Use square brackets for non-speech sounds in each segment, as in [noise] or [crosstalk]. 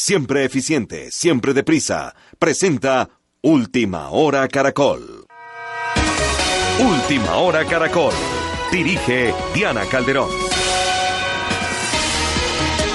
siempre eficiente, siempre deprisa, presenta Última Hora Caracol. Última Hora Caracol. Dirige Diana Calderón.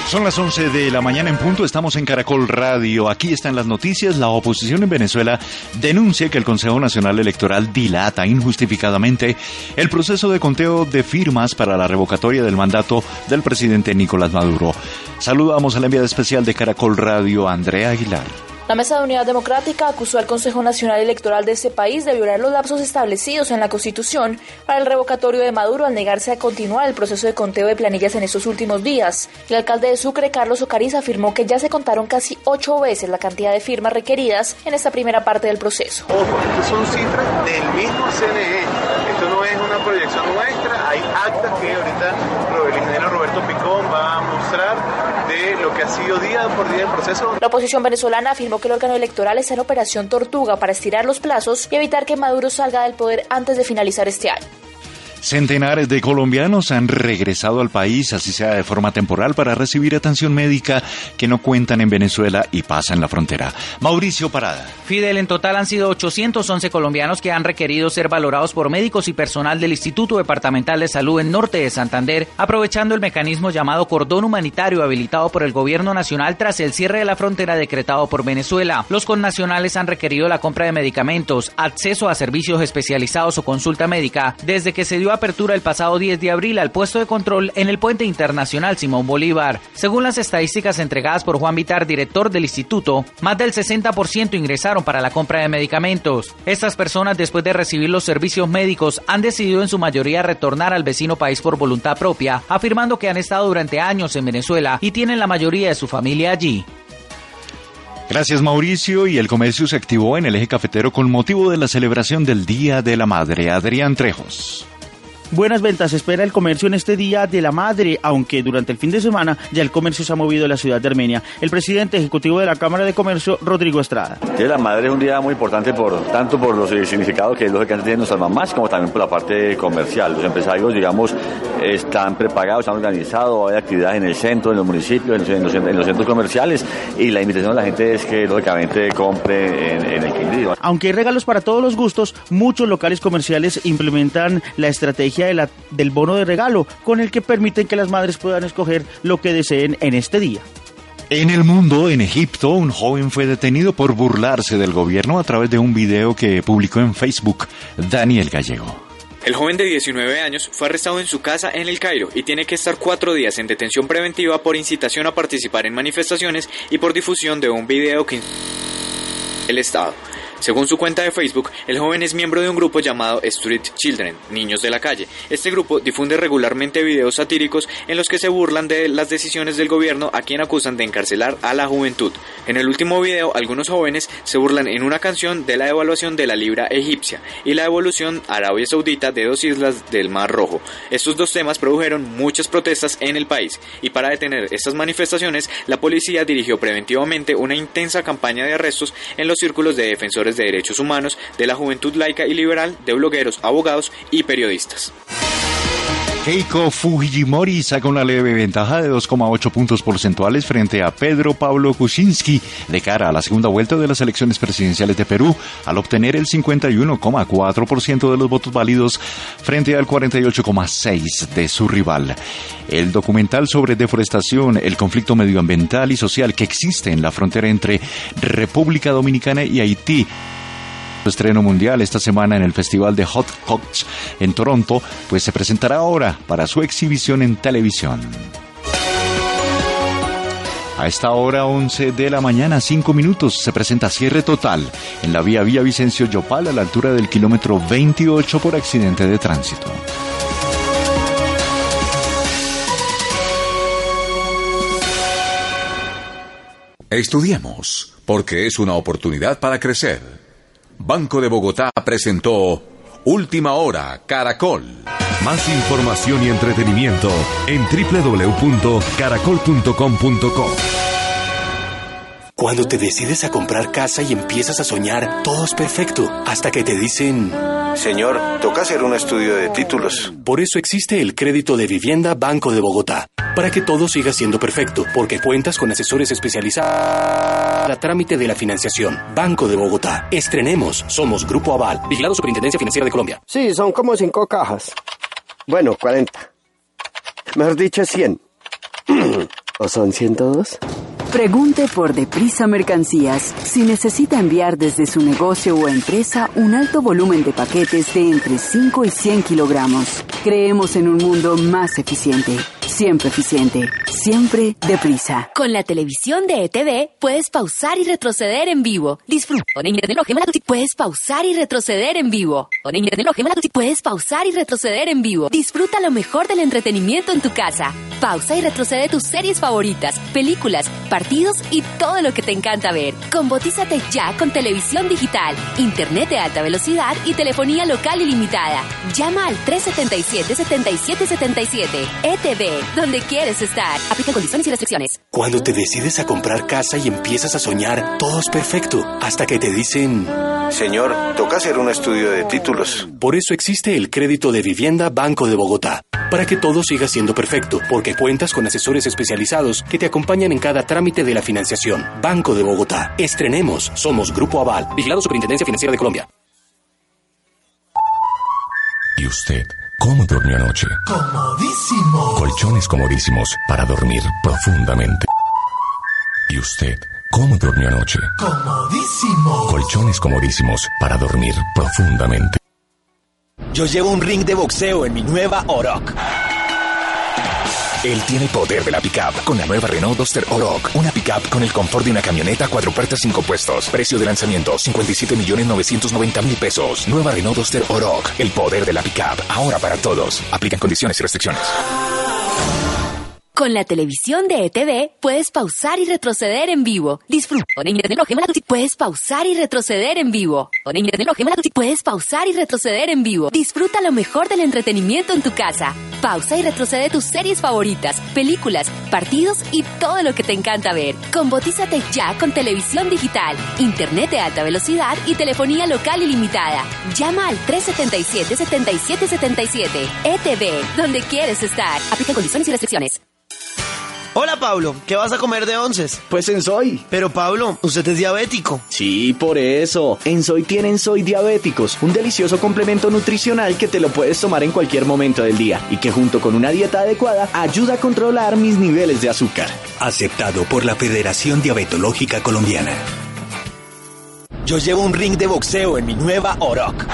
Son las 11 de la mañana en punto, estamos en Caracol Radio. Aquí están las noticias. La oposición en Venezuela denuncia que el Consejo Nacional Electoral dilata injustificadamente el proceso de conteo de firmas para la revocatoria del mandato del presidente Nicolás Maduro. Saludamos a la enviada especial de Caracol Radio, Andrea Aguilar. La Mesa de Unidad Democrática acusó al Consejo Nacional Electoral de ese país de violar los lapsos establecidos en la Constitución para el revocatorio de Maduro al negarse a continuar el proceso de conteo de planillas en estos últimos días. El alcalde de Sucre, Carlos Ocariz, afirmó que ya se contaron casi ocho veces la cantidad de firmas requeridas en esta primera parte del proceso. Ojo, son cifras del mismo CNE. Esto no es una proyección nuestra. Hay actas que ahorita el ingeniero Roberto Picón va a mostrar lo que ha sido día por día el proceso. La oposición venezolana afirmó que el órgano electoral está en operación tortuga para estirar los plazos y evitar que Maduro salga del poder antes de finalizar este año. Centenares de colombianos han regresado al país, así sea de forma temporal, para recibir atención médica que no cuentan en Venezuela y pasan la frontera. Mauricio Parada. Fidel, en total han sido 811 colombianos que han requerido ser valorados por médicos y personal del Instituto Departamental de Salud en Norte de Santander, aprovechando el mecanismo llamado cordón humanitario habilitado por el Gobierno Nacional tras el cierre de la frontera decretado por Venezuela. Los connacionales han requerido la compra de medicamentos, acceso a servicios especializados o consulta médica desde que se dio apertura el pasado 10 de abril al puesto de control en el puente internacional Simón Bolívar. Según las estadísticas entregadas por Juan Vitar, director del instituto, más del 60% ingresaron para la compra de medicamentos. Estas personas, después de recibir los servicios médicos, han decidido en su mayoría retornar al vecino país por voluntad propia, afirmando que han estado durante años en Venezuela y tienen la mayoría de su familia allí. Gracias Mauricio y el comercio se activó en el eje cafetero con motivo de la celebración del Día de la Madre. Adrián Trejos. Buenas ventas espera el comercio en este Día de la Madre, aunque durante el fin de semana ya el comercio se ha movido en la ciudad de Armenia. El presidente ejecutivo de la Cámara de Comercio, Rodrigo Estrada. El Día de la Madre es un día muy importante por tanto por los significados que lógicamente tienen nuestras mamás, como también por la parte comercial. Los empresarios, digamos, están prepagados, están organizados, hay actividades en el centro, en los municipios, en los, centros comerciales y la invitación a la gente es que lógicamente compre en, el Quindío. Aunque hay regalos para todos los gustos, muchos locales comerciales implementan la estrategia del bono de regalo, con el que permiten que las madres puedan escoger lo que deseen en este día. En el mundo, en Egipto, un joven fue detenido por burlarse del gobierno a través de un video que publicó en Facebook Daniel Gallego. El joven de 19 años fue arrestado en su casa en el Cairo y tiene que estar cuatro días en detención preventiva por incitación a participar en manifestaciones y por difusión de un video que el Estado. Según su cuenta de Facebook, el joven es miembro de un grupo llamado Street Children, Niños de la Calle. Este grupo difunde regularmente videos satíricos en los que se burlan de las decisiones del gobierno a quien acusan de encarcelar a la juventud. En el último video, algunos jóvenes se burlan en una canción de la devaluación de la libra egipcia y la evolución Arabia Saudita de dos islas del Mar Rojo. Estos dos temas produjeron muchas protestas en el país y para detener estas manifestaciones, la policía dirigió preventivamente una intensa campaña de arrestos en los círculos de defensores de derechos humanos, de la juventud laica y liberal, de blogueros, abogados y periodistas. Keiko Fujimori saca una leve ventaja de 2,8 puntos porcentuales frente a Pedro Pablo Kuczynski de cara a la segunda vuelta de las elecciones presidenciales de Perú, al obtener el 51,4% de los votos válidos frente al 48,6% de su rival. El documental sobre deforestación, el conflicto medioambiental y social que existe en la frontera entre República Dominicana y Haití estreno mundial esta semana en el Festival de Hot Cots en Toronto, pues se presentará ahora para su exhibición en televisión. A esta hora 11 de la mañana, 5 minutos, se presenta cierre total en la vía Vía Vicencio Yopal a la altura del kilómetro 28 por accidente de tránsito. Estudiemos, porque es una oportunidad para crecer. Banco de Bogotá presentó Última Hora, Caracol. Más información y entretenimiento en www.caracol.com.co. Cuando te decides a comprar casa y empiezas a soñar, todo es perfecto, hasta que te dicen... Señor, toca hacer un estudio de títulos. Por eso existe el crédito de vivienda Banco de Bogotá, para que todo siga siendo perfecto, porque cuentas con asesores especializados para trámite de la financiación. Banco de Bogotá. Estrenemos. Somos Grupo Aval, vigilado Superintendencia Financiera de Colombia. Sí, son como cinco cajas. Bueno, 40. Mejor dicho, 100. [clears throat] ¿O son 102? Pregunte por Deprisa Mercancías si necesita enviar desde su negocio o empresa un alto volumen de paquetes de entre 5 y 100 kilogramos. Creemos en un mundo más eficiente. Siempre eficiente. Siempre deprisa. Con la televisión de ETV puedes pausar y retroceder en vivo. Disfruta. Puedes pausar y retroceder en vivo. Puedes pausar y retroceder en vivo. Disfruta lo mejor del entretenimiento en tu casa. Pausa y retrocede tus series favoritas, películas, partidos y todo lo que te encanta ver. Convotízate ya con televisión digital, internet de alta velocidad y telefonía local ilimitada. Llama al 377-7777. ETV, donde quieres estar. Aplica condiciones y restricciones. Cuando te decides a comprar casa y empiezas a soñar, todo es perfecto, hasta que te dicen... Señor, toca hacer un estudio de títulos. Por eso existe el crédito de vivienda Banco de Bogotá, para que todo siga siendo perfecto, porque cuentas con asesores especializados que te acompañan en cada trámite de la financiación. Banco de Bogotá. Estrenemos. Somos Grupo Aval, vigilado Superintendencia Financiera de Colombia. ¿Y usted? ¿Cómo durmió anoche? Comodísimo. Colchones comodísimos para dormir profundamente. ¿Y usted? ¿Cómo durmió anoche? Comodísimo. Colchones comodísimos para dormir profundamente. Yo llevo un ring de boxeo en mi nueva Oroc. Él tiene el poder de la pickup con la nueva Renault Duster Oroch. Una pickup con el confort de una camioneta cuatro puertas cinco puestos. Precio de lanzamiento 57 millones 990 mil pesos. Nueva Renault Duster Oroch. El poder de la pickup. Ahora para todos. Aplican condiciones y restricciones. Con la televisión de ETV puedes pausar y retroceder en vivo. Disfruta. Puedes pausar y retroceder en vivo. Puedes pausar y retroceder en vivo. Disfruta lo mejor del entretenimiento en tu casa. Pausa y retrocede tus series favoritas, películas, partidos y todo lo que te encanta ver. Convotízate ya con televisión digital, internet de alta velocidad y telefonía local ilimitada. Llama al 377-7777. ETV, donde quieres estar. Aplica condiciones y restricciones. Hola Pablo, ¿qué vas a comer de onces? Pues en Soy. Pero Pablo, usted es diabético. Sí, por eso. En Soy tienen Soy Diabéticos, un delicioso complemento nutricional que te lo puedes tomar en cualquier momento del día y que junto con una dieta adecuada ayuda a controlar mis niveles de azúcar. Aceptado por la Federación Diabetológica Colombiana. Yo llevo un ring de boxeo en mi nueva Oroc.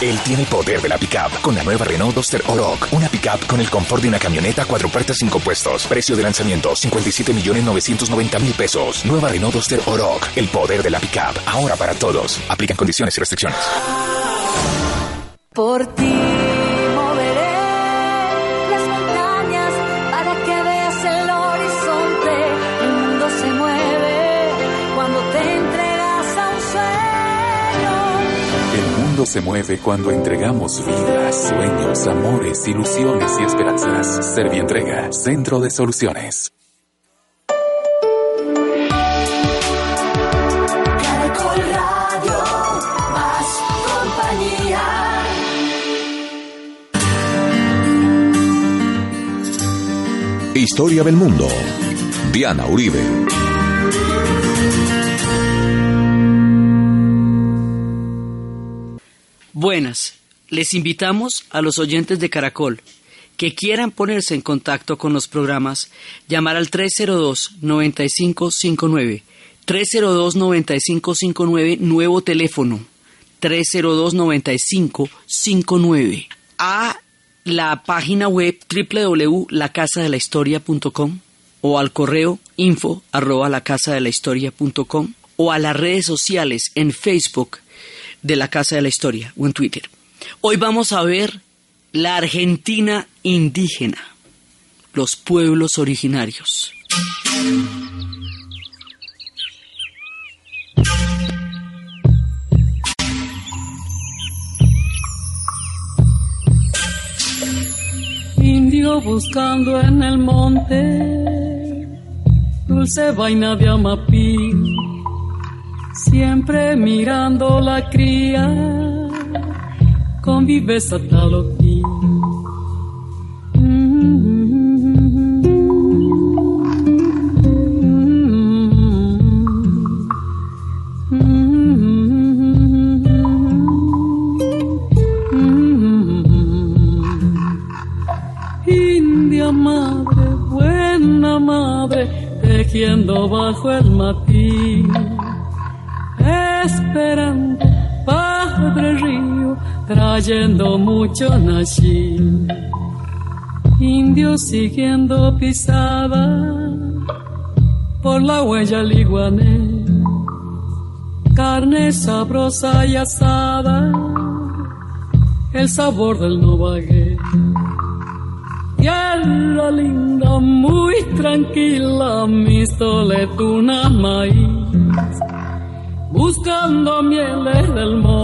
Él tiene poder de la pickup con la nueva Renault Duster Oroch. Una pickup con el confort de una camioneta cuatro puertas cinco puestos. Precio de lanzamiento 57 millones 990 mil pesos. Nueva Renault Duster Oroch. El poder de la pickup. Ahora para todos. Aplican condiciones y restricciones. Por ti mundo se mueve cuando entregamos vidas, sueños, amores, ilusiones y esperanzas. Servientrega, Centro de Soluciones. Caracol Radio, más compañía. Historia del mundo. Diana Uribe. Buenas, les invitamos a los oyentes de Caracol que quieran ponerse en contacto con los programas, llamar al 302-9559. 302-9559, nuevo teléfono. 302-9559. A la página web www.lacasadelahistoria.com o al correo info arroba lacasadelahistoria.com o a las redes sociales en Facebook de la Casa de la Historia o en Twitter. Hoy vamos a ver la Argentina indígena, los pueblos originarios. Indio buscando en el monte dulce vaina de amapí, siempre mirando la cría, con viveza taloquí. India madre, buena madre, tejiendo bajo el matiz, esperando padre río, trayendo mucho nací. Indio siguiendo pisada por la huella liguané, carne sabrosa y asada, el sabor del novagué. Tierra linda, muy tranquila, mis toletunas maíz, buscando mieles del monte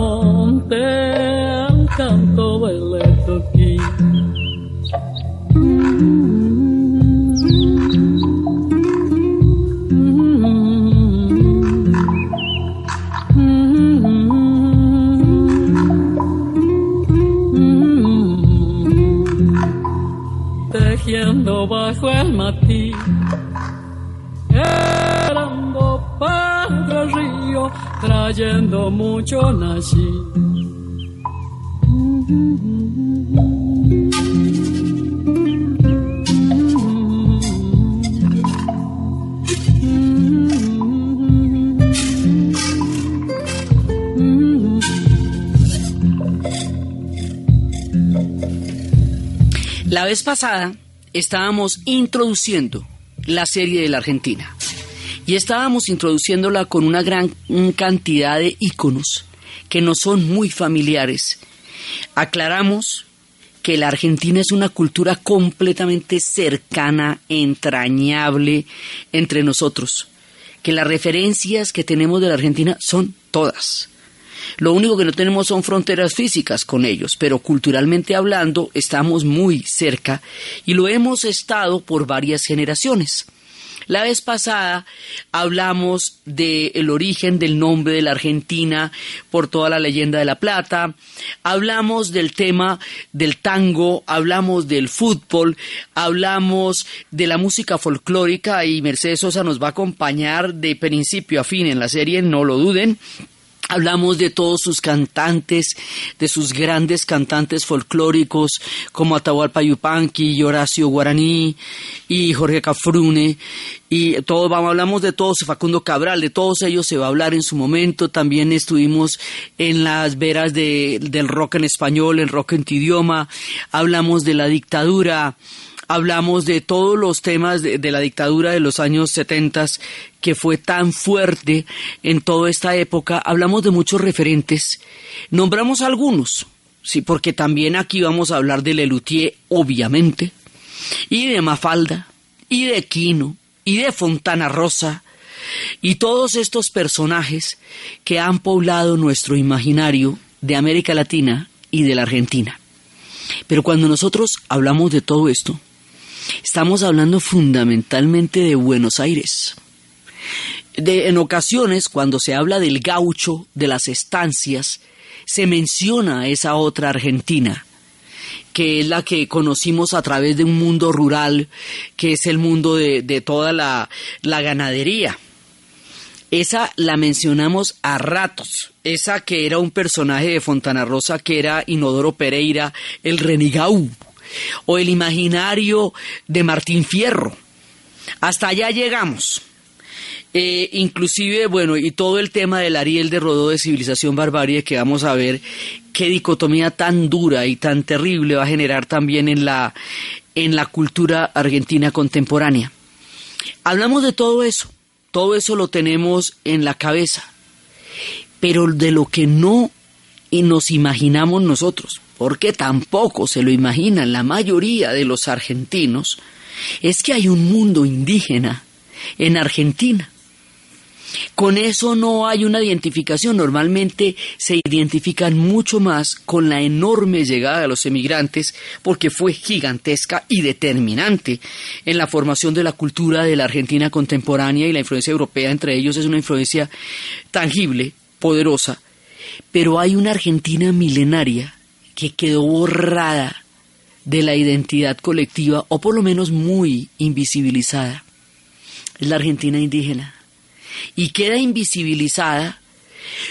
La vez pasada estábamos introduciendo la serie de la Argentina y estábamos introduciéndola con una gran cantidad de íconos que nos son muy familiares. Aclaramos que la Argentina es una cultura completamente cercana, entrañable entre nosotros, que las referencias que tenemos de la Argentina son todas. Lo único que no tenemos son fronteras físicas con ellos, pero culturalmente hablando estamos muy cerca y lo hemos estado por varias generaciones. La vez pasada hablamos del origen del nombre de la Argentina por toda la leyenda de la plata, hablamos del tema del tango, hablamos del fútbol, hablamos de la música folclórica y Mercedes Sosa nos va a acompañar de principio a fin en la serie, no lo duden. Hablamos de todos sus cantantes, de sus grandes cantantes folclóricos como Atahualpa Yupanqui Horacio Guaraní y Jorge Cafrune y todo, vamos, hablamos de todos, Facundo Cabral, de todos ellos se va a hablar en su momento. También estuvimos en las veras de, del rock en español, el rock en tu idioma. Hablamos de la dictadura hablamos de todos los temas de, la dictadura de los años 70 que fue tan fuerte en toda esta época, hablamos de muchos referentes, nombramos algunos, sí, porque también aquí vamos a hablar de Lelutier, obviamente, y de Mafalda, y de Quino, y de Fontana Rosa, y todos estos personajes que han poblado nuestro imaginario de América Latina y de la Argentina. Pero cuando nosotros hablamos de todo esto, Estamos hablando fundamentalmente de Buenos Aires. De, en ocasiones, cuando se habla del gaucho, de las estancias, se menciona esa otra Argentina, que es la que conocimos a través de un mundo rural, que es el mundo de, de toda la, la ganadería. Esa la mencionamos a ratos. Esa que era un personaje de Fontana Rosa, que era Inodoro Pereira, el renegau o el imaginario de Martín Fierro. Hasta allá llegamos. Eh, inclusive, bueno, y todo el tema del Ariel de Rodó de Civilización Barbarie, que vamos a ver qué dicotomía tan dura y tan terrible va a generar también en la, en la cultura argentina contemporánea. Hablamos de todo eso, todo eso lo tenemos en la cabeza, pero de lo que no nos imaginamos nosotros, porque tampoco se lo imaginan la mayoría de los argentinos, es que hay un mundo indígena en Argentina. Con eso no hay una identificación. Normalmente se identifican mucho más con la enorme llegada de los emigrantes porque fue gigantesca y determinante en la formación de la cultura de la Argentina contemporánea y la influencia europea entre ellos es una influencia tangible, poderosa. Pero hay una Argentina milenaria que quedó borrada de la identidad colectiva o por lo menos muy invisibilizada. Es la Argentina indígena y queda invisibilizada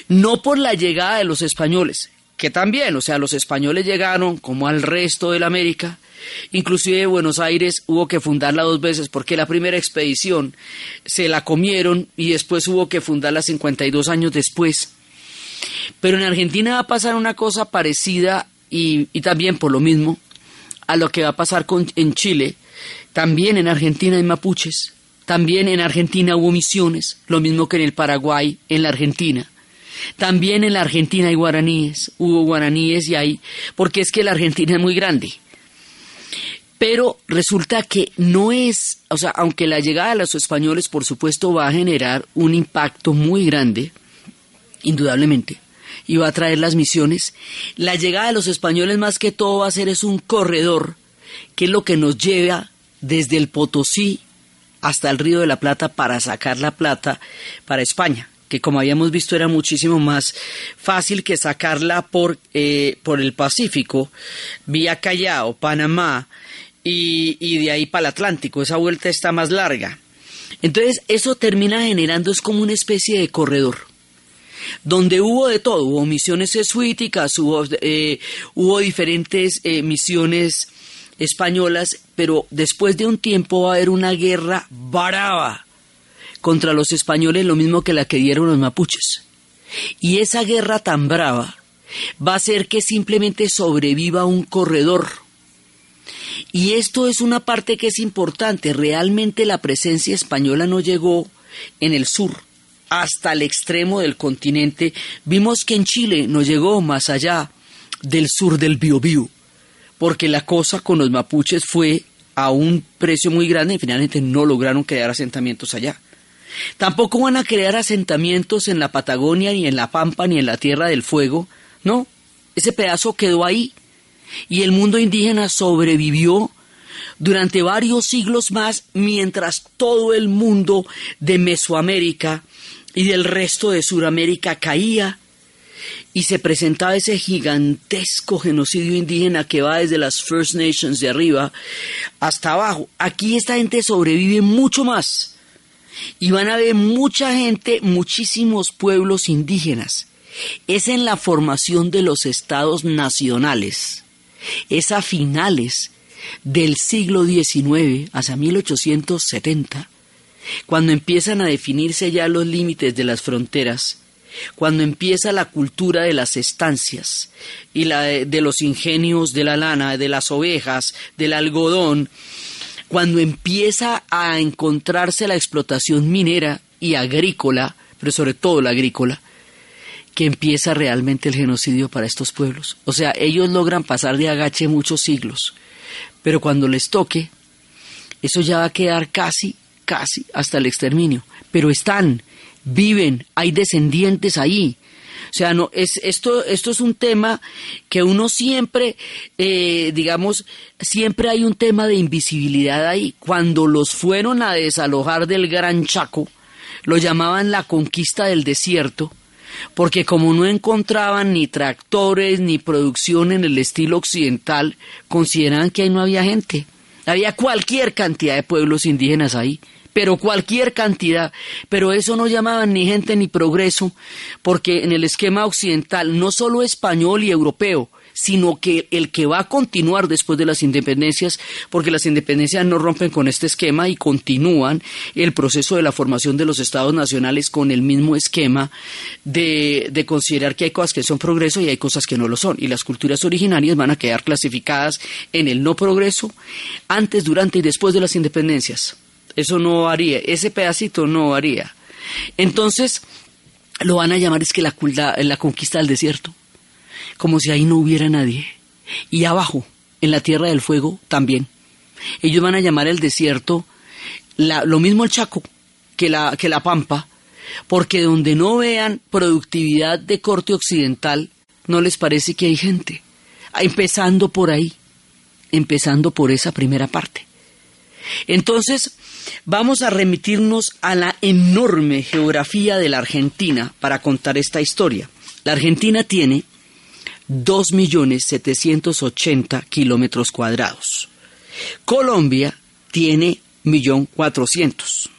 no por la llegada de los españoles, que también, o sea, los españoles llegaron como al resto de la América, inclusive Buenos Aires hubo que fundarla dos veces porque la primera expedición se la comieron y después hubo que fundarla 52 años después. Pero en Argentina va a pasar una cosa parecida y, también por lo mismo a lo que va a pasar con, en Chile. También en Argentina hay mapuches. También en Argentina hubo misiones, lo mismo que en el Paraguay, en la Argentina. También en la Argentina hay guaraníes, hubo guaraníes y hay, porque es que la Argentina es muy grande. Pero resulta que no es, o sea, aunque la llegada de los españoles, por supuesto, va a generar un impacto muy grande, indudablemente, y va a traer las misiones, la llegada de los españoles más que todo va a ser es un corredor, que es lo que nos lleva desde el Potosí hasta el Río de la Plata para sacar la plata para España que como habíamos visto era muchísimo más fácil que sacarla por, eh, por el Pacífico, vía Callao, Panamá y, y de ahí para el Atlántico. Esa vuelta está más larga. Entonces eso termina generando, es como una especie de corredor donde hubo de todo, hubo misiones jesuíticas, hubo, eh, diferentes eh, misiones españolas, pero después de un tiempo va a haber una guerra brava contra los españoles, lo mismo que la que dieron los mapuches. Y esa guerra tan brava va a hacer que simplemente sobreviva un corredor. Y esto es una parte que es importante. Realmente la presencia española no llegó en el sur hasta el extremo del continente. Vimos que en Chile no llegó más allá del sur del Biobío porque la cosa con los mapuches fue a un precio muy grande y finalmente no lograron crear asentamientos allá. Tampoco van a crear asentamientos en la Patagonia, ni en la Pampa, ni en la Tierra del Fuego. No, ese pedazo quedó ahí. Y el mundo indígena sobrevivió durante varios siglos más mientras todo el mundo de Mesoamérica y del resto de Sudamérica caía y se presentaba ese gigantesco genocidio indígena que va desde las First Nations de arriba hasta abajo. Aquí esta gente sobrevive mucho más y van a ver mucha gente, muchísimos pueblos indígenas. Es en la formación de los estados nacionales, es a finales del siglo XIX, hacia 1870, cuando empiezan a definirse ya los límites de las fronteras cuando empieza la cultura de las estancias y la de, los ingenios de la lana, de las ovejas, del algodón, cuando empieza a encontrarse la explotación minera y agrícola, pero sobre todo la agrícola, que empieza realmente el genocidio para estos pueblos. O sea, ellos logran pasar de agache muchos siglos, pero cuando les toque, eso ya va a quedar casi, casi hasta el exterminio. Pero están, viven, hay descendientes ahí. O sea, no, es, esto, esto es un tema que uno siempre, eh, digamos, siempre hay un tema de invisibilidad ahí. Cuando los fueron a desalojar del Gran Chaco, lo llamaban la conquista del desierto, porque como no encontraban ni tractores ni producción en el estilo occidental, consideraban que ahí no había gente. Había cualquier cantidad de pueblos indígenas ahí pero cualquier cantidad. Pero eso no llamaban ni gente ni progreso, porque en el esquema occidental, no solo español y europeo, sino que el que va a continuar después de las independencias, porque las independencias no rompen con este esquema y continúan el proceso de la formación de los estados nacionales con el mismo esquema de, de considerar que hay cosas que son progreso y hay cosas que no lo son. Y las culturas originarias van a quedar clasificadas en el no progreso antes, durante y después de las independencias. Eso no haría, ese pedacito no haría. Entonces, lo van a llamar es que la, la conquista del desierto, como si ahí no hubiera nadie. Y abajo, en la Tierra del Fuego, también. Ellos van a llamar el desierto lo mismo el Chaco que la, que la Pampa, porque donde no vean productividad de corte occidental, no les parece que hay gente. Empezando por ahí, empezando por esa primera parte. Entonces, vamos a remitirnos a la enorme geografía de la Argentina para contar esta historia. La Argentina tiene 2.780.000 kilómetros cuadrados. Colombia tiene 1.400.000.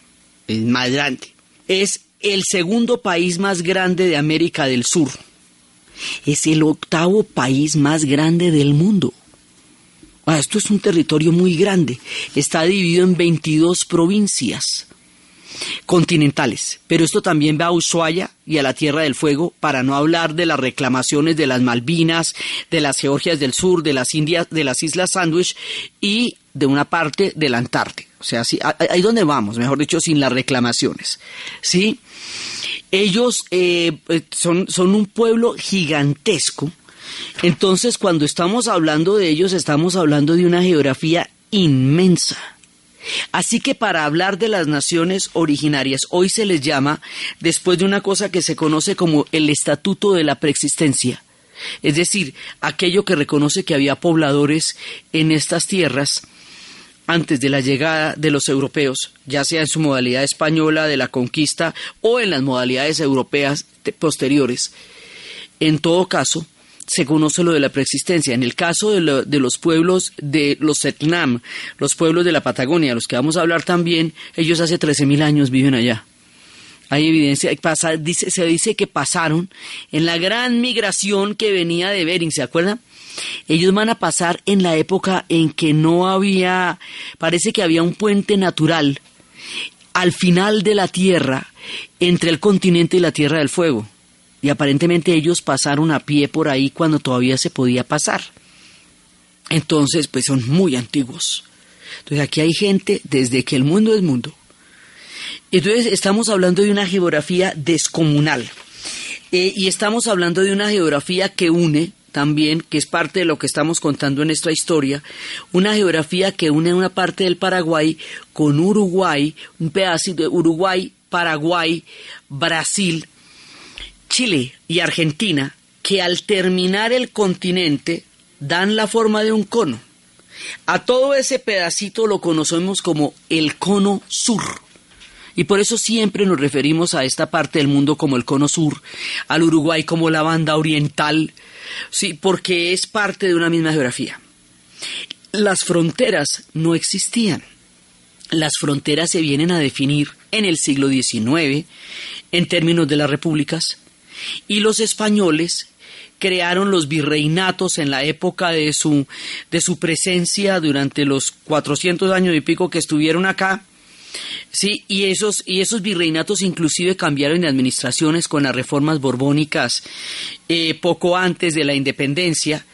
Es más grande. Es el segundo país más grande de América del Sur. Es el octavo país más grande del mundo. Ah, esto es un territorio muy grande. Está dividido en 22 provincias continentales. Pero esto también va a Ushuaia y a la Tierra del Fuego, para no hablar de las reclamaciones de las Malvinas, de las Georgias del Sur, de las Indias, de las Islas Sandwich y de una parte del Antártida. O sea, sí, ahí donde vamos, mejor dicho, sin las reclamaciones. ¿Sí? Ellos eh, eh, son, son un pueblo gigantesco. Entonces, cuando estamos hablando de ellos, estamos hablando de una geografía inmensa. Así que para hablar de las naciones originarias, hoy se les llama, después de una cosa que se conoce como el Estatuto de la Preexistencia, es decir, aquello que reconoce que había pobladores en estas tierras antes de la llegada de los europeos, ya sea en su modalidad española de la conquista o en las modalidades europeas posteriores. En todo caso, se conoce lo de la preexistencia. En el caso de, de, los pueblos de los Etnam, los pueblos de la Patagonia, los que vamos a hablar también, ellos hace 13.000 años viven allá. Hay evidencia, se dice que pasaron en la gran migración que venía de Bering, ¿se acuerdan? Ellos van a pasar en la época en que no había, parece que había un puente natural al final de la Tierra entre el continente y la Tierra del Fuego y aparentemente ellos pasaron a pie por ahí cuando todavía se podía pasar. Entonces, pues son muy antiguos. Entonces aquí hay gente desde que el mundo es mundo. Entonces estamos hablando de una geografía descomunal. Eh, y estamos hablando de una geografía que une también, que es parte de lo que estamos contando en esta historia, una geografía que une una parte del Paraguay con Uruguay, un pedacito de Uruguay, Paraguay, Brasil, Chile y Argentina, que al terminar el continente dan la forma de un cono. A todo ese pedacito lo conocemos como el cono sur. Y por eso siempre nos referimos a esta parte del mundo como el cono sur, al Uruguay como la banda oriental, sí, porque es parte de una misma geografía. Las fronteras no existían. Las fronteras se vienen a definir en el siglo XIX en términos de las repúblicas y los españoles crearon los virreinatos en la época de su, de su presencia durante los 400 años y pico que estuvieron acá. Sí, y esos, y esos virreinatos inclusive cambiaron de administraciones con las reformas borbónicas eh, poco antes de la independencia,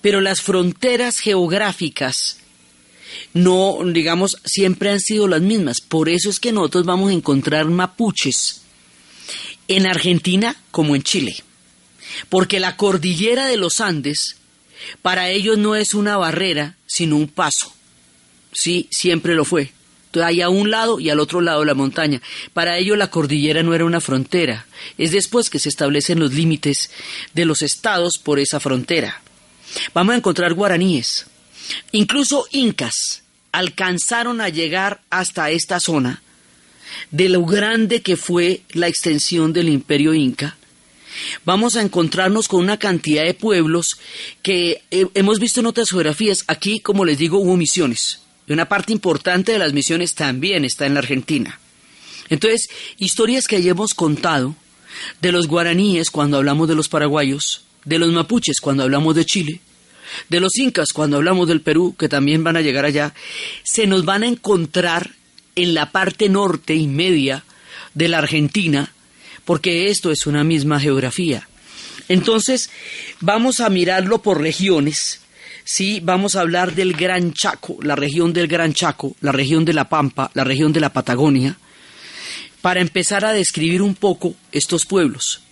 pero las fronteras geográficas no, digamos, siempre han sido las mismas. Por eso es que nosotros vamos a encontrar mapuches en Argentina como en Chile. Porque la cordillera de los Andes para ellos no es una barrera, sino un paso. Sí, siempre lo fue. Hay a un lado y al otro lado la montaña. Para ellos la cordillera no era una frontera. Es después que se establecen los límites de los estados por esa frontera. Vamos a encontrar guaraníes. Incluso incas alcanzaron a llegar hasta esta zona de lo grande que fue la extensión del imperio inca, vamos a encontrarnos con una cantidad de pueblos que eh, hemos visto en otras geografías. Aquí, como les digo, hubo misiones. Y una parte importante de las misiones también está en la Argentina. Entonces, historias que hayamos contado de los guaraníes cuando hablamos de los paraguayos, de los mapuches cuando hablamos de Chile, de los incas cuando hablamos del Perú, que también van a llegar allá, se nos van a encontrar en la parte norte y media de la Argentina, porque esto es una misma geografía. Entonces, vamos a mirarlo por regiones. Sí, vamos a hablar del Gran Chaco, la región del Gran Chaco, la región de la Pampa, la región de la Patagonia, para empezar a describir un poco estos pueblos.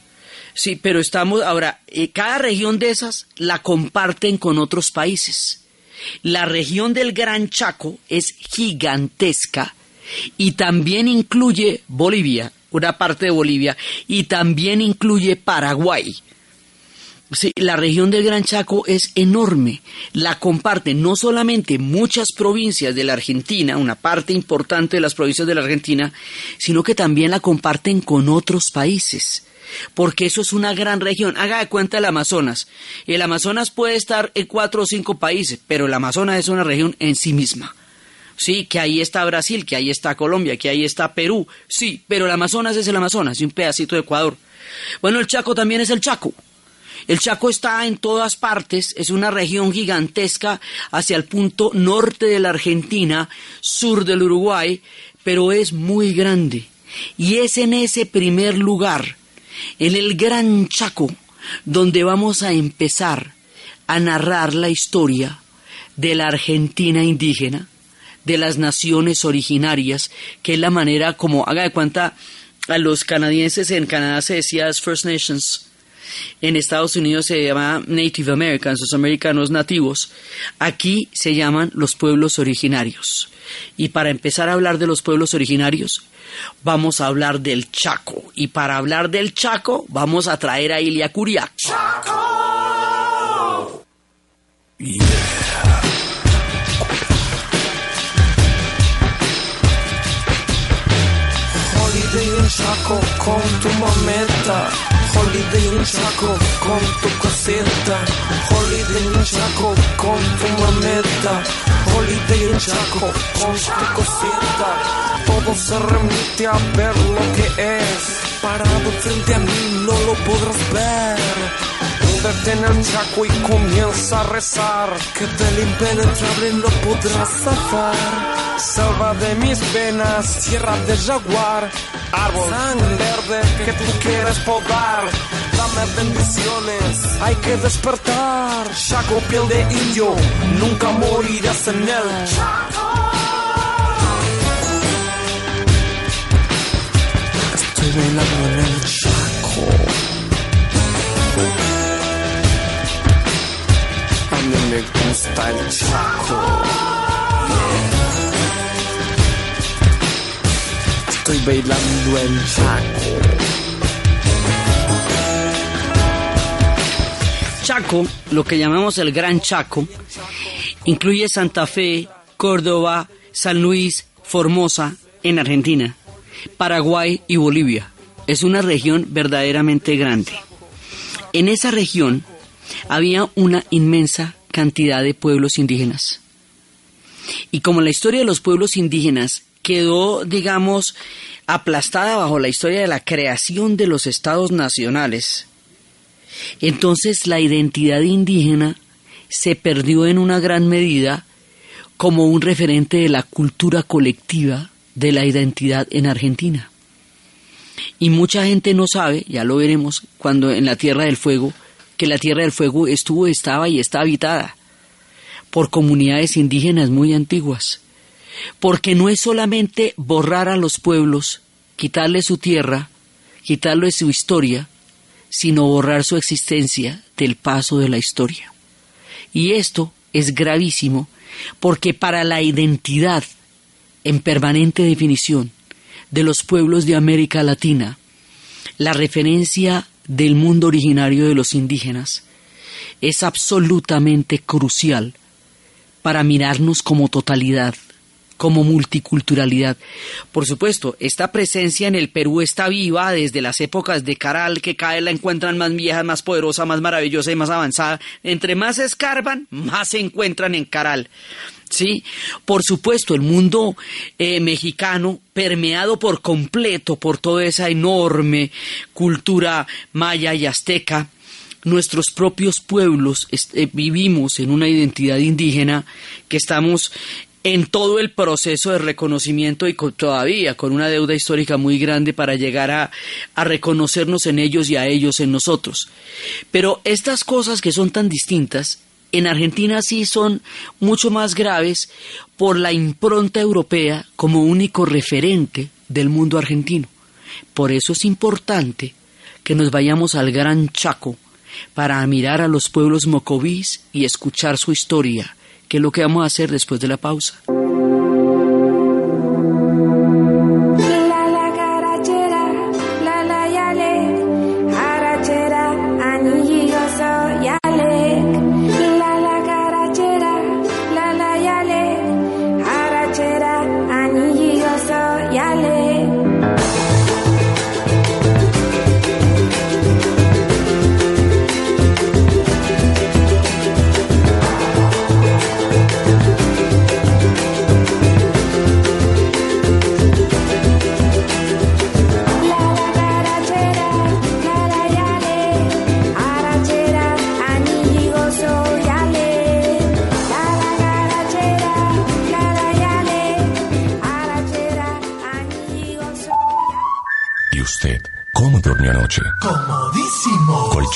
Sí, pero estamos ahora, eh, cada región de esas la comparten con otros países. La región del Gran Chaco es gigantesca y también incluye Bolivia, una parte de Bolivia, y también incluye Paraguay. Sí, la región del Gran Chaco es enorme. La comparten no solamente muchas provincias de la Argentina, una parte importante de las provincias de la Argentina, sino que también la comparten con otros países. Porque eso es una gran región. Haga de cuenta el Amazonas. El Amazonas puede estar en cuatro o cinco países, pero el Amazonas es una región en sí misma. Sí, que ahí está Brasil, que ahí está Colombia, que ahí está Perú. Sí, pero el Amazonas es el Amazonas y un pedacito de Ecuador. Bueno, el Chaco también es el Chaco. El Chaco está en todas partes, es una región gigantesca hacia el punto norte de la Argentina, sur del Uruguay, pero es muy grande. Y es en ese primer lugar, en el Gran Chaco, donde vamos a empezar a narrar la historia de la Argentina indígena, de las naciones originarias, que es la manera como, haga de cuenta, a los canadienses en Canadá se decía First Nations, en Estados Unidos se llama Native Americans, los americanos nativos. Aquí se llaman los pueblos originarios. Y para empezar a hablar de los pueblos originarios, vamos a hablar del Chaco. Y para hablar del Chaco, vamos a traer a Ilia Curiac. Holiday Chaco con tu caseta. Holiday en Chaco con tu mameta. Holiday en Chaco con tu cosita. Todo se remite a ver lo que es. Parado frente a mí no lo podrás ver. Húndete en el Chaco y comienza a rezar. Que del impenetrable no podrás zafar. Selva de mis venas, tierra de jaguar, árbol sangre verde que tú quieres podar. Dame bendiciones, hay que despertar. Chaco, piel de indio, nunca morirás en él. Estoy bailando en el Chaco. A mí me gusta el Chaco. Chaco, lo que llamamos el Gran Chaco, incluye Santa Fe, Córdoba, San Luis, Formosa, en Argentina, Paraguay y Bolivia. Es una región verdaderamente grande. En esa región había una inmensa cantidad de pueblos indígenas. Y como la historia de los pueblos indígenas quedó, digamos, aplastada bajo la historia de la creación de los estados nacionales, entonces la identidad indígena se perdió en una gran medida como un referente de la cultura colectiva de la identidad en Argentina. Y mucha gente no sabe, ya lo veremos cuando en la Tierra del Fuego, que la Tierra del Fuego estuvo, estaba y está habitada por comunidades indígenas muy antiguas. Porque no es solamente borrar a los pueblos, quitarle su tierra, quitarle su historia, sino borrar su existencia del paso de la historia. Y esto es gravísimo porque para la identidad en permanente definición de los pueblos de América Latina, la referencia del mundo originario de los indígenas es absolutamente crucial para mirarnos como totalidad, como multiculturalidad. Por supuesto, esta presencia en el Perú está viva desde las épocas de Caral, que cada vez la encuentran más vieja, más poderosa, más maravillosa y más avanzada. Entre más escarban, más se encuentran en Caral. Sí, por supuesto, el mundo eh, mexicano, permeado por completo por toda esa enorme cultura maya y azteca, nuestros propios pueblos eh, vivimos en una identidad indígena que estamos en todo el proceso de reconocimiento y todavía con una deuda histórica muy grande para llegar a, a reconocernos en ellos y a ellos en nosotros. Pero estas cosas que son tan distintas, en Argentina sí son mucho más graves por la impronta europea como único referente del mundo argentino. Por eso es importante que nos vayamos al Gran Chaco para mirar a los pueblos mocovís y escuchar su historia que es lo que vamos a hacer después de la pausa.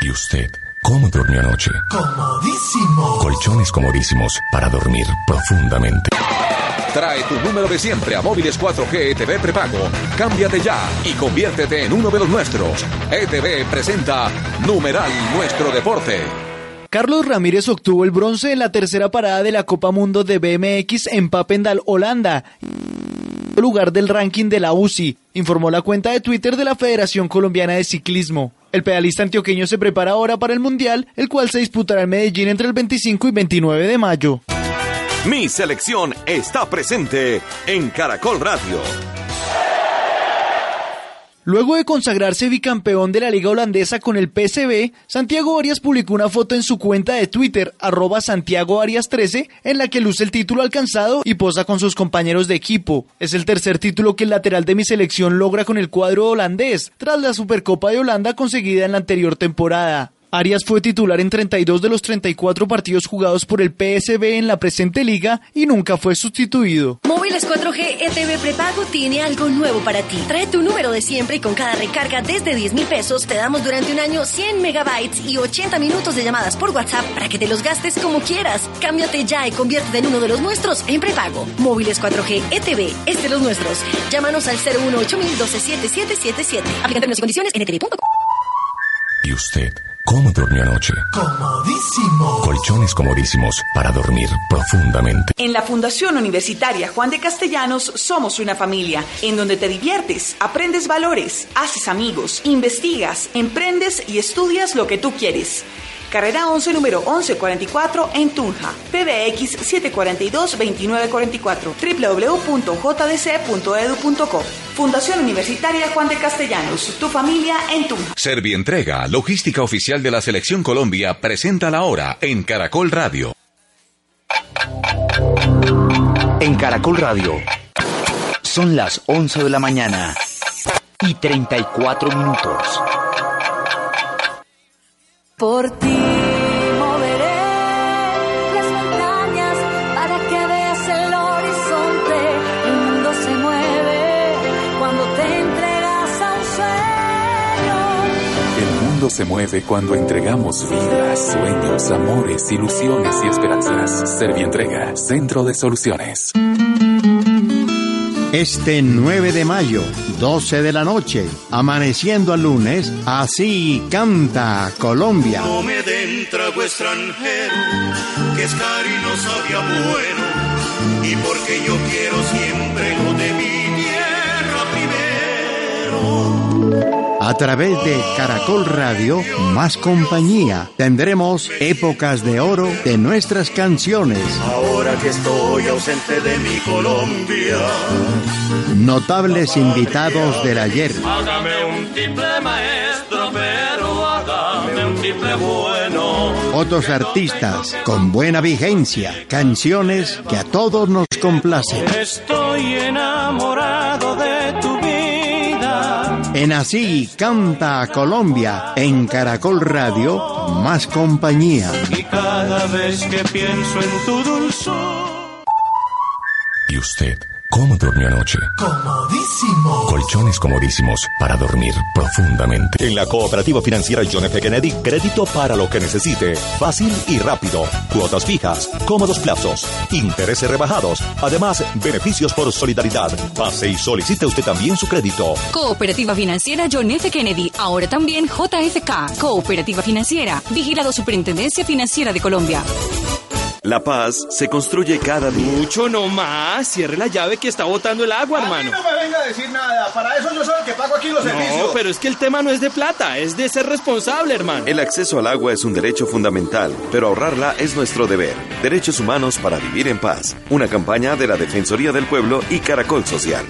¿Y usted? ¿Cómo durmió anoche? Comodísimo. Colchones comodísimos para dormir profundamente. Trae tu número de siempre a móviles 4G ETV prepago. Cámbiate ya y conviértete en uno de los nuestros. ETV presenta Numeral Nuestro Deporte. Carlos Ramírez obtuvo el bronce en la tercera parada de la Copa Mundo de BMX en Papendal, Holanda. Lugar del ranking de la UCI, informó la cuenta de Twitter de la Federación Colombiana de Ciclismo. El pedalista antioqueño se prepara ahora para el Mundial, el cual se disputará en Medellín entre el 25 y 29 de mayo. Mi selección está presente en Caracol Radio. Luego de consagrarse bicampeón de la liga holandesa con el PSV, Santiago Arias publicó una foto en su cuenta de Twitter, arroba Santiago Arias 13, en la que luce el título alcanzado y posa con sus compañeros de equipo. Es el tercer título que el lateral de mi selección logra con el cuadro holandés, tras la Supercopa de Holanda conseguida en la anterior temporada. Arias fue titular en 32 de los 34 partidos jugados por el PSV en la presente liga y nunca fue sustituido. Móviles 4G ETV Prepago tiene algo nuevo para ti. Trae tu número de siempre y con cada recarga desde 10 mil pesos te damos durante un año 100 megabytes y 80 minutos de llamadas por WhatsApp para que te los gastes como quieras. Cámbiate ya y conviértete en uno de los nuestros en prepago. Móviles 4G ETV es de los nuestros. Llámanos al 018 127777. Aplican términos y condiciones en etv.com. ¿Y usted? ¿Cómo durmió anoche? Comodísimo. Colchones comodísimos para dormir profundamente. En la Fundación Universitaria Juan de Castellanos somos una familia en donde te diviertes, aprendes valores, haces amigos, investigas, emprendes y estudias lo que tú quieres. Carrera 11, número 1144 en Tunja. PBX 742-2944. www.jdc.edu.co. Fundación Universitaria Juan de Castellanos. Tu familia en Tunja. Servientrega, logística oficial de la Selección Colombia, presenta la hora en Caracol Radio. En Caracol Radio. Son las 11 de la mañana y 34 minutos. Por ti moveré las montañas para que veas el horizonte. El mundo se mueve cuando te entregas a un sueño. El mundo se mueve cuando entregamos vidas, sueños, amores, ilusiones y esperanzas. Servientrega, Centro de Soluciones. Este 9 de mayo, 12 de la noche, amaneciendo al lunes, así canta Colombia. No me den trago extranjero, que es caro y no sabía bueno, y porque yo quiero siempre lo de mi tierra primero. A través de Caracol Radio, más compañía, tendremos épocas de oro de nuestras canciones. Ahora que estoy ausente de mi Colombia, Notables invitados del ayer. hágame un triple maestro, pero hágame un triple bueno. Otros artistas con buena vigencia, canciones que a todos nos complacen. Estoy enamorado. En Así Canta Colombia, en Caracol Radio, más compañía. Y cada vez que pienso en tu dulzura. ¿Y usted? ¿Cómo durmió anoche? Comodísimo. Colchones comodísimos para dormir profundamente. En la Cooperativa Financiera John F. Kennedy, crédito para lo que necesite. Fácil y rápido. Cuotas fijas, cómodos plazos, intereses rebajados. Además, beneficios por solidaridad. Pase y solicite usted también su crédito. Cooperativa Financiera John F. Kennedy. Ahora también JFK. Cooperativa Financiera. Vigilado Superintendencia Financiera de Colombia. La paz se construye cada día. Mucho no más. Cierre la llave que está botando el agua, hermano. Mí no me venga a decir nada. Para eso yo soy el que pago aquí los servicios. No, pero es que el tema no es de plata, es de ser responsable, hermano. El acceso al agua es un derecho fundamental, pero ahorrarla es nuestro deber. Derechos humanos para vivir en paz. Una campaña de la Defensoría del Pueblo y Caracol Social.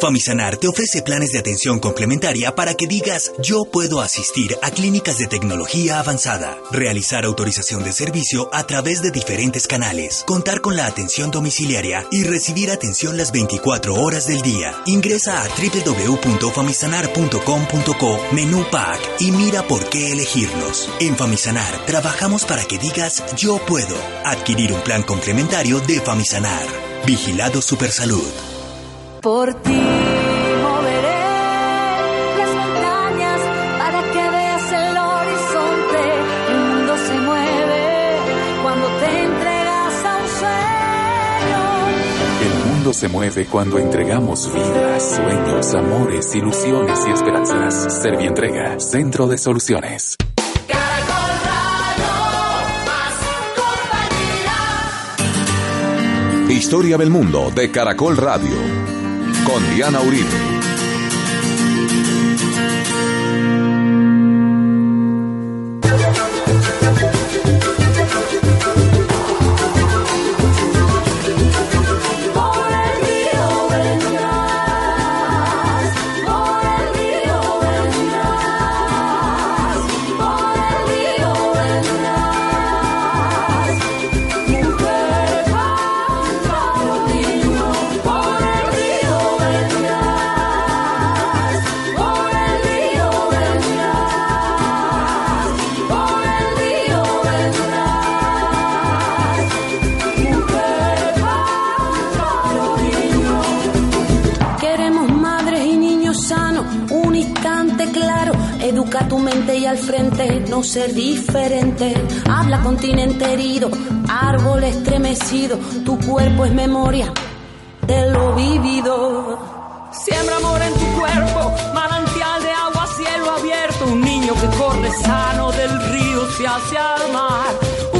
Famisanar te ofrece planes de atención complementaria para que digas yo puedo asistir a clínicas de tecnología avanzada, realizar autorización de servicio a través de diferentes canales, contar con la atención domiciliaria y recibir atención las 24 horas del día. Ingresa a www.famisanar.com.co, menú PAC y mira por qué elegirnos. En Famisanar trabajamos para que digas yo puedo. Adquirir un plan complementario de Famisanar. Vigilado Supersalud. Por ti moveré las montañas para que veas el horizonte. El mundo se mueve cuando te entregas a un sueño. El mundo se mueve cuando entregamos vidas, sueños, amores, ilusiones y esperanzas. Servientrega, Centro de Soluciones. Historia del mundo de Caracol Radio. Con Diana Uribe. No ser diferente. Habla continente herido, árbol estremecido. Tu cuerpo es memoria de lo vivido. Siembra amor en tu cuerpo, manantial de agua, cielo abierto. Un niño que corre sano del río se hace al mar.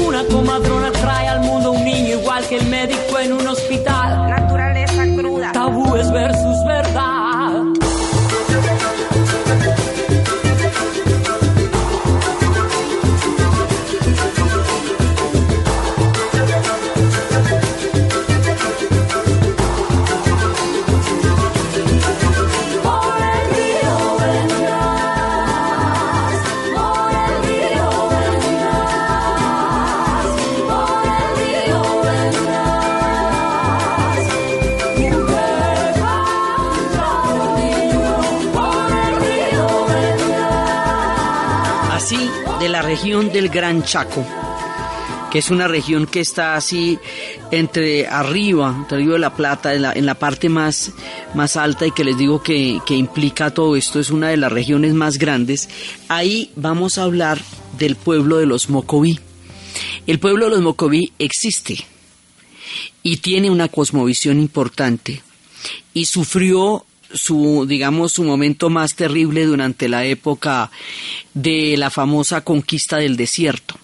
Una comadrona trae al mundo un niño igual que el médico en un hospital. Región del Gran Chaco, que es una región que está así entre arriba, entre Río de la Plata, en la, en la parte más, más alta y que les digo que, que implica todo esto, es una de las regiones más grandes, ahí vamos a hablar del pueblo de los Mocoví. El pueblo de los Mocoví existe y tiene una cosmovisión importante y sufrió su digamos su momento más terrible durante la época de la famosa conquista del desierto.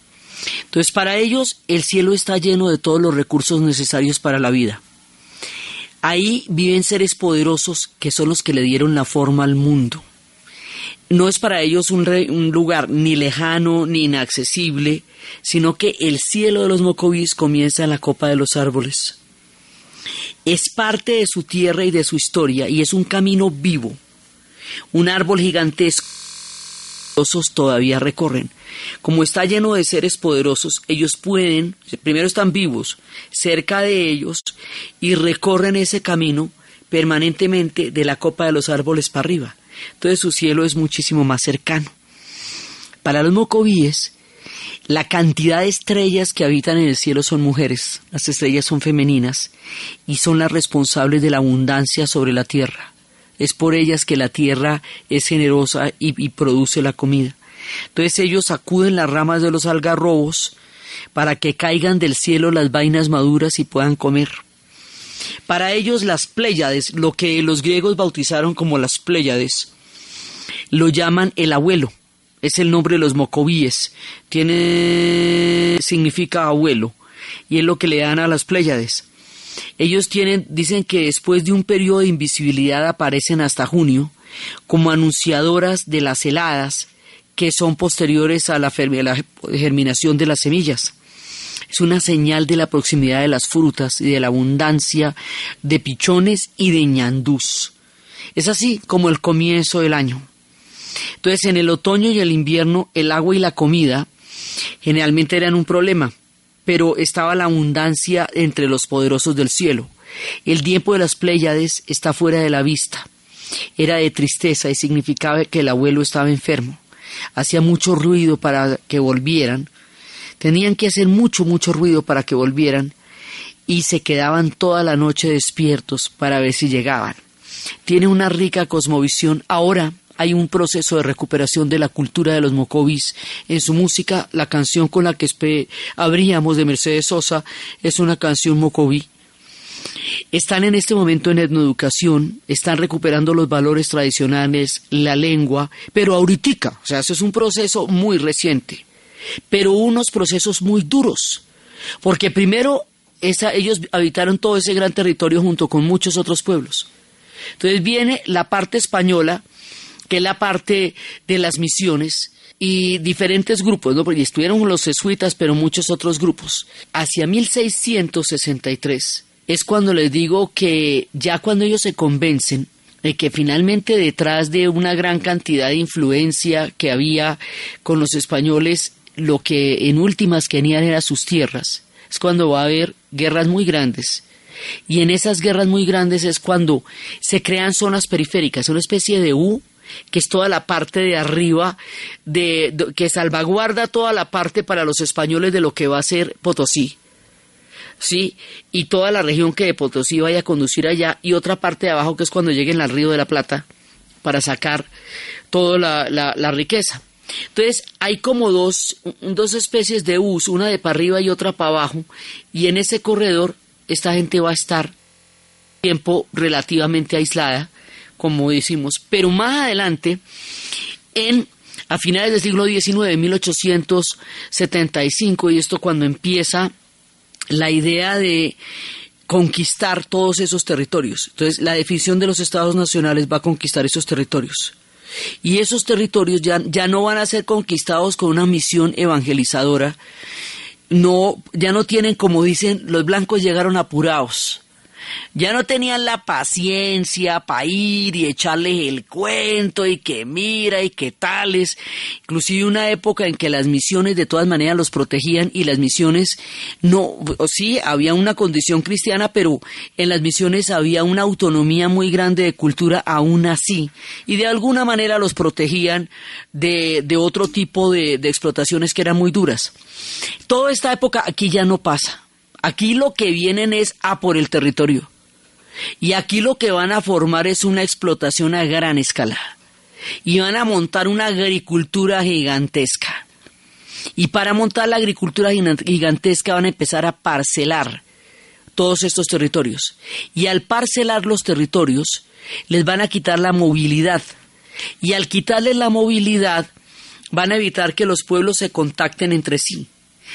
Entonces, para ellos el cielo está lleno de todos los recursos necesarios para la vida. Ahí viven seres poderosos que son los que le dieron la forma al mundo. No es para ellos un, lugar ni lejano ni inaccesible, sino que el cielo de los Mocovis comienza en la copa de los árboles. Es parte de su tierra y de su historia y es un camino vivo. Un árbol gigantesco todavía recorren. Como está lleno de seres poderosos, ellos pueden, primero están vivos, cerca de ellos, y recorren ese camino permanentemente de la copa de los árboles para arriba. Entonces su cielo es muchísimo más cercano. Para los mocovíes, La cantidad de estrellas que habitan en el cielo son mujeres, las estrellas son femeninas y son las responsables de la abundancia sobre la tierra. Es por ellas que la tierra es generosa y, produce la comida. Entonces ellos sacuden las ramas de los algarrobos para que caigan del cielo las vainas maduras y puedan comer. Para ellos las Pléyades, lo que los griegos bautizaron como las Pléyades, lo llaman el abuelo. Es el nombre de los mocovíes. Tiene significa abuelo y es lo que le dan a las Pléyades. Ellos tienen dicen que después de un periodo de invisibilidad aparecen hasta junio como anunciadoras de las heladas que son posteriores a la germinación de las semillas. Es una señal de la proximidad de las frutas y de la abundancia de pichones y de ñandús. Es así como el comienzo del año. Entonces, en el otoño y el invierno, el agua y la comida generalmente eran un problema, pero estaba la abundancia entre los poderosos del cielo. El tiempo de las Pléyades está fuera de la vista. Era de tristeza y significaba que el abuelo estaba enfermo. Hacía mucho ruido para que volvieran. Tenían que hacer mucho, mucho ruido para que volvieran y se quedaban toda la noche despiertos para ver si llegaban. Tiene una rica cosmovisión. Ahora hay un proceso de recuperación de la cultura de los mocovis. En su música, la canción con la que abríamos de Mercedes Sosa es una canción mocoví. Están en este momento en etnoeducación, están recuperando los valores tradicionales, la lengua, pero ahorita, o sea, eso es un proceso muy reciente, pero unos procesos muy duros, porque primero ellos habitaron todo ese gran territorio junto con muchos otros pueblos. Entonces viene la parte española, que la parte de las misiones, y diferentes grupos, ¿no? porque estuvieron los jesuitas, pero muchos otros grupos. Hacia 1663 es cuando les digo que ya cuando ellos se convencen de que finalmente detrás de una gran cantidad de influencia que había con los españoles, lo que en últimas querían era sus tierras, es cuando va a haber guerras muy grandes. Y en esas guerras muy grandes es cuando se crean zonas periféricas, una especie de U que es toda la parte de arriba, de, que salvaguarda toda la parte para los españoles de lo que va a ser Potosí. ¿sí? Y toda la región que de Potosí vaya a conducir allá y otra parte de abajo que es cuando lleguen al río de la Plata para sacar toda la, la, riqueza. Entonces hay como dos, dos especies de U's, una de para arriba y otra para abajo, y en ese corredor esta gente va a estar tiempo relativamente aislada, como decimos, pero más adelante, en a finales del siglo XIX, 1875, y esto cuando empieza la idea de conquistar todos esos territorios. Entonces, la definición de los estados nacionales va a conquistar esos territorios. Y esos territorios ya, ya no van a ser conquistados con una misión evangelizadora. No, ya no tienen, como dicen, los blancos llegaron apurados ya no tenían la paciencia para ir y echarles el cuento y que mira y que tales. Inclusive una época en que las misiones de todas maneras los protegían y las misiones no, sí, había una condición cristiana, pero en las misiones había una autonomía muy grande de cultura aún así. Y de alguna manera los protegían de, de otro tipo de, de explotaciones que eran muy duras. Toda esta época aquí ya no pasa. Aquí lo que vienen es a por el territorio. Y aquí lo que van a formar es una explotación a gran escala. Y van a montar una agricultura gigantesca. Y para montar la agricultura gigantesca van a empezar a parcelar todos estos territorios. Y al parcelar los territorios, les van a quitar la movilidad. Y al quitarles la movilidad, van a evitar que los pueblos se contacten entre sí.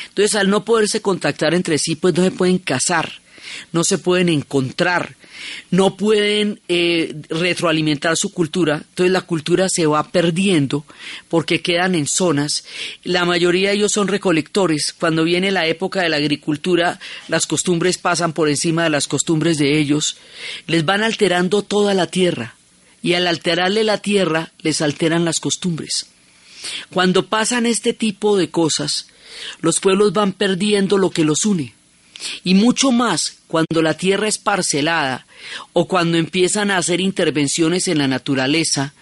Entonces, al no poderse contactar entre sí, pues no se pueden casar, no se pueden encontrar, no pueden eh, retroalimentar su cultura, entonces la cultura se va perdiendo porque quedan en zonas. La mayoría de ellos son recolectores. Cuando viene la época de la agricultura, las costumbres pasan por encima de las costumbres de ellos, les van alterando toda la tierra y al alterarle la tierra les alteran las costumbres. Cuando pasan este tipo de cosas, los pueblos van perdiendo lo que los une. Y mucho más cuando la tierra es parcelada o cuando empiezan a hacer intervenciones en la naturaleza,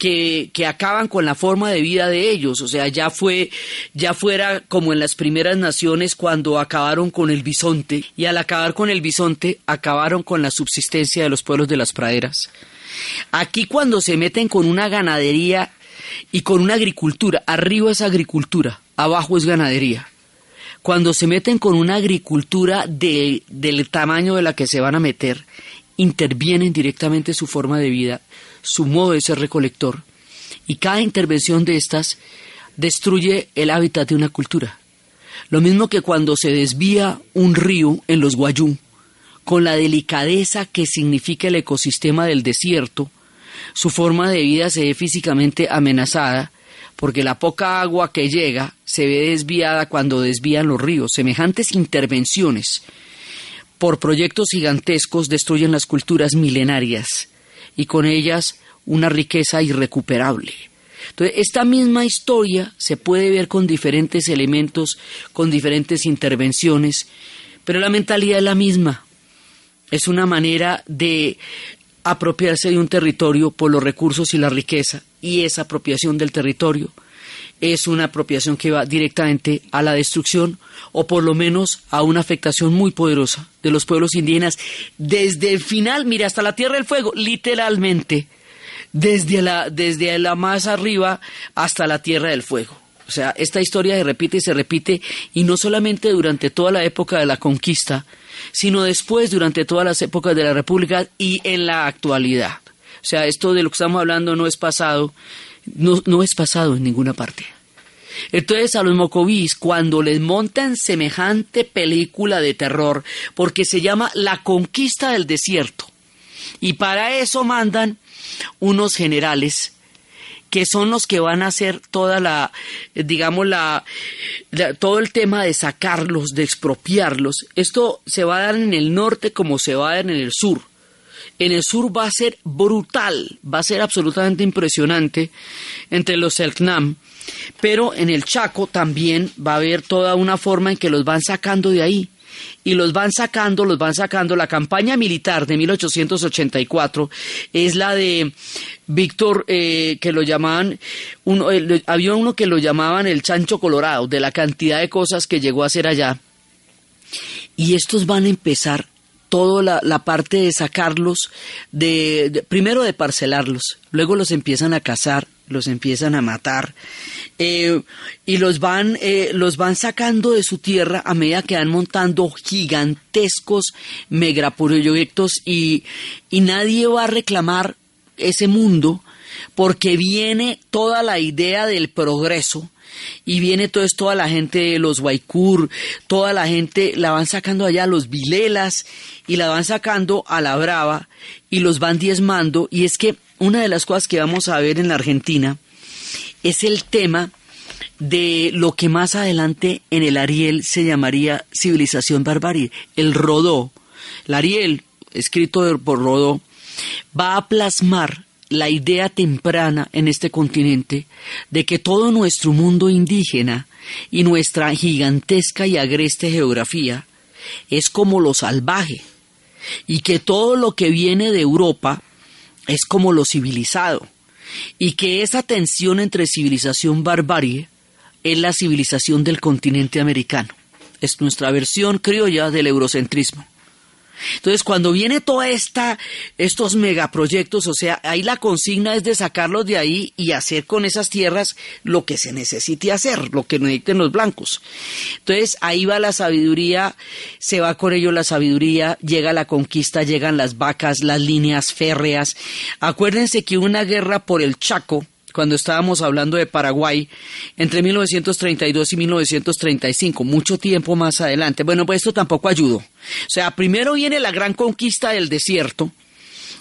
que, que acaban con la forma de vida de ellos. O sea, ya fue, ya fuera como en las primeras naciones cuando acabaron con el bisonte, y al acabar con el bisonte, acabaron con la subsistencia de los pueblos de las praderas. Aquí cuando se meten con una ganadería y con una agricultura, arriba es agricultura, abajo es ganadería. Cuando se meten con una agricultura de, del tamaño de la que se van a meter, intervienen directamente su forma de vida, su modo de ser recolector, y cada intervención de estas destruye el hábitat de una cultura. Lo mismo que cuando se desvía un río en los Guayú, con la delicadeza que significa el ecosistema del desierto, su forma de vida se ve físicamente amenazada, porque la poca agua que llega se ve desviada cuando desvían los ríos. Semejantes intervenciones por proyectos gigantescos destruyen las culturas milenarias y con ellas una riqueza irrecuperable. Entonces, esta misma historia se puede ver con diferentes elementos, con diferentes intervenciones, pero la mentalidad es la misma. Es una manera de apropiarse de un territorio por los recursos y la riqueza, y esa apropiación del territorio es una apropiación que va directamente a la destrucción o por lo menos a una afectación muy poderosa de los pueblos indígenas desde el final, mire, hasta la Tierra del Fuego, literalmente, desde la, desde la más arriba hasta la Tierra del Fuego. O sea, esta historia se repite y se repite, y no solamente durante toda la época de la conquista, sino después, durante todas las épocas de la República y en la actualidad. O sea, esto de lo que estamos hablando no es pasado, no, no es pasado en ninguna parte. Entonces a los mocovís, cuando les montan semejante película de terror, porque se llama La conquista del desierto, y para eso mandan unos generales que son los que van a hacer toda la, digamos, la, todo el tema de sacarlos, de expropiarlos. Esto se va a dar en el norte como se va a dar en el sur. En el sur va a ser brutal, va a ser absolutamente impresionante entre los Selknam, pero en el Chaco también va a haber toda una forma en que los van sacando de ahí y los van sacando, los van sacando. La campaña militar de 1884 es la de Víctor, eh, que lo llamaban, uno, había uno que lo llamaban el chancho colorado, de la cantidad de cosas que llegó a hacer allá. Y estos van a empezar toda la, parte de sacarlos, de, primero de parcelarlos, luego los empiezan a cazar, los empiezan a matar eh, y los van, eh, los van sacando de su tierra a medida que van montando gigantescos megaproyectos y, y nadie va a reclamar ese mundo porque viene toda la idea del progreso y viene esto, toda la gente los Guaycur, toda la gente la van sacando allá, los Vilelas, y la van sacando a la brava y los van diezmando. Y es que una de las cosas que vamos a ver en la Argentina es el tema de lo que más adelante en el Ariel se llamaría civilización barbarie, el Rodó. El Ariel, escrito por Rodó, va a plasmar la idea temprana en este continente de que todo nuestro mundo indígena y nuestra gigantesca y agreste geografía es como lo salvaje y que todo lo que viene de Europa es como lo civilizado y que esa tensión entre civilización barbarie es la civilización del continente americano. Es nuestra versión criolla del eurocentrismo. Entonces, cuando viene toda esta, estos megaproyectos, o sea, ahí la consigna es de sacarlos de ahí y hacer con esas tierras lo que se necesite hacer, lo que necesiten los blancos. Entonces, ahí va la sabiduría, se va con ello la sabiduría, llega la conquista, llegan las vacas, las líneas férreas. Acuérdense que una guerra por el Chaco, cuando estábamos hablando de Paraguay, entre 1932 y 1935, mucho tiempo más adelante. Bueno, pues esto tampoco ayudó. O sea, primero viene la gran conquista del desierto,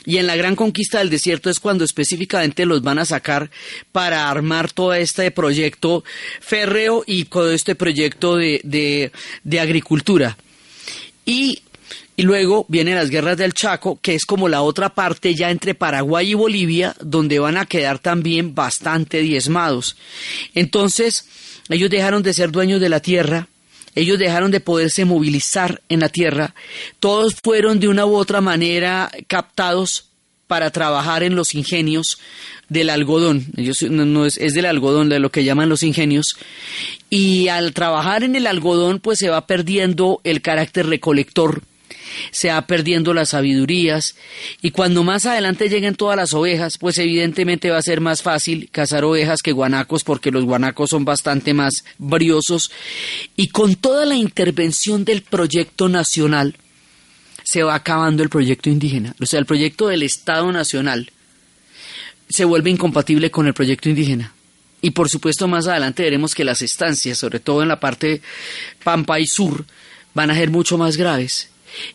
y en la gran conquista del desierto es cuando específicamente los van a sacar para armar todo este proyecto férreo y todo este proyecto de, de, de agricultura. Y y luego vienen las guerras del Chaco, que es como la otra parte ya entre Paraguay y Bolivia, donde van a quedar también bastante diezmados. Entonces, ellos dejaron de ser dueños de la tierra, ellos dejaron de poderse movilizar en la tierra, todos fueron de una u otra manera captados para trabajar en los ingenios del algodón. Ellos no, es, es del algodón, de lo que llaman los ingenios. Y al trabajar en el algodón, pues se va perdiendo el carácter recolector se va perdiendo las sabidurías y cuando más adelante lleguen todas las ovejas, pues evidentemente va a ser más fácil cazar ovejas que guanacos porque los guanacos son bastante más briosos y con toda la intervención del proyecto nacional se va acabando el proyecto indígena, o sea, el proyecto del Estado Nacional se vuelve incompatible con el proyecto indígena. Y por supuesto más adelante veremos que las estancias, sobre todo en la parte pampa y sur, van a ser mucho más graves.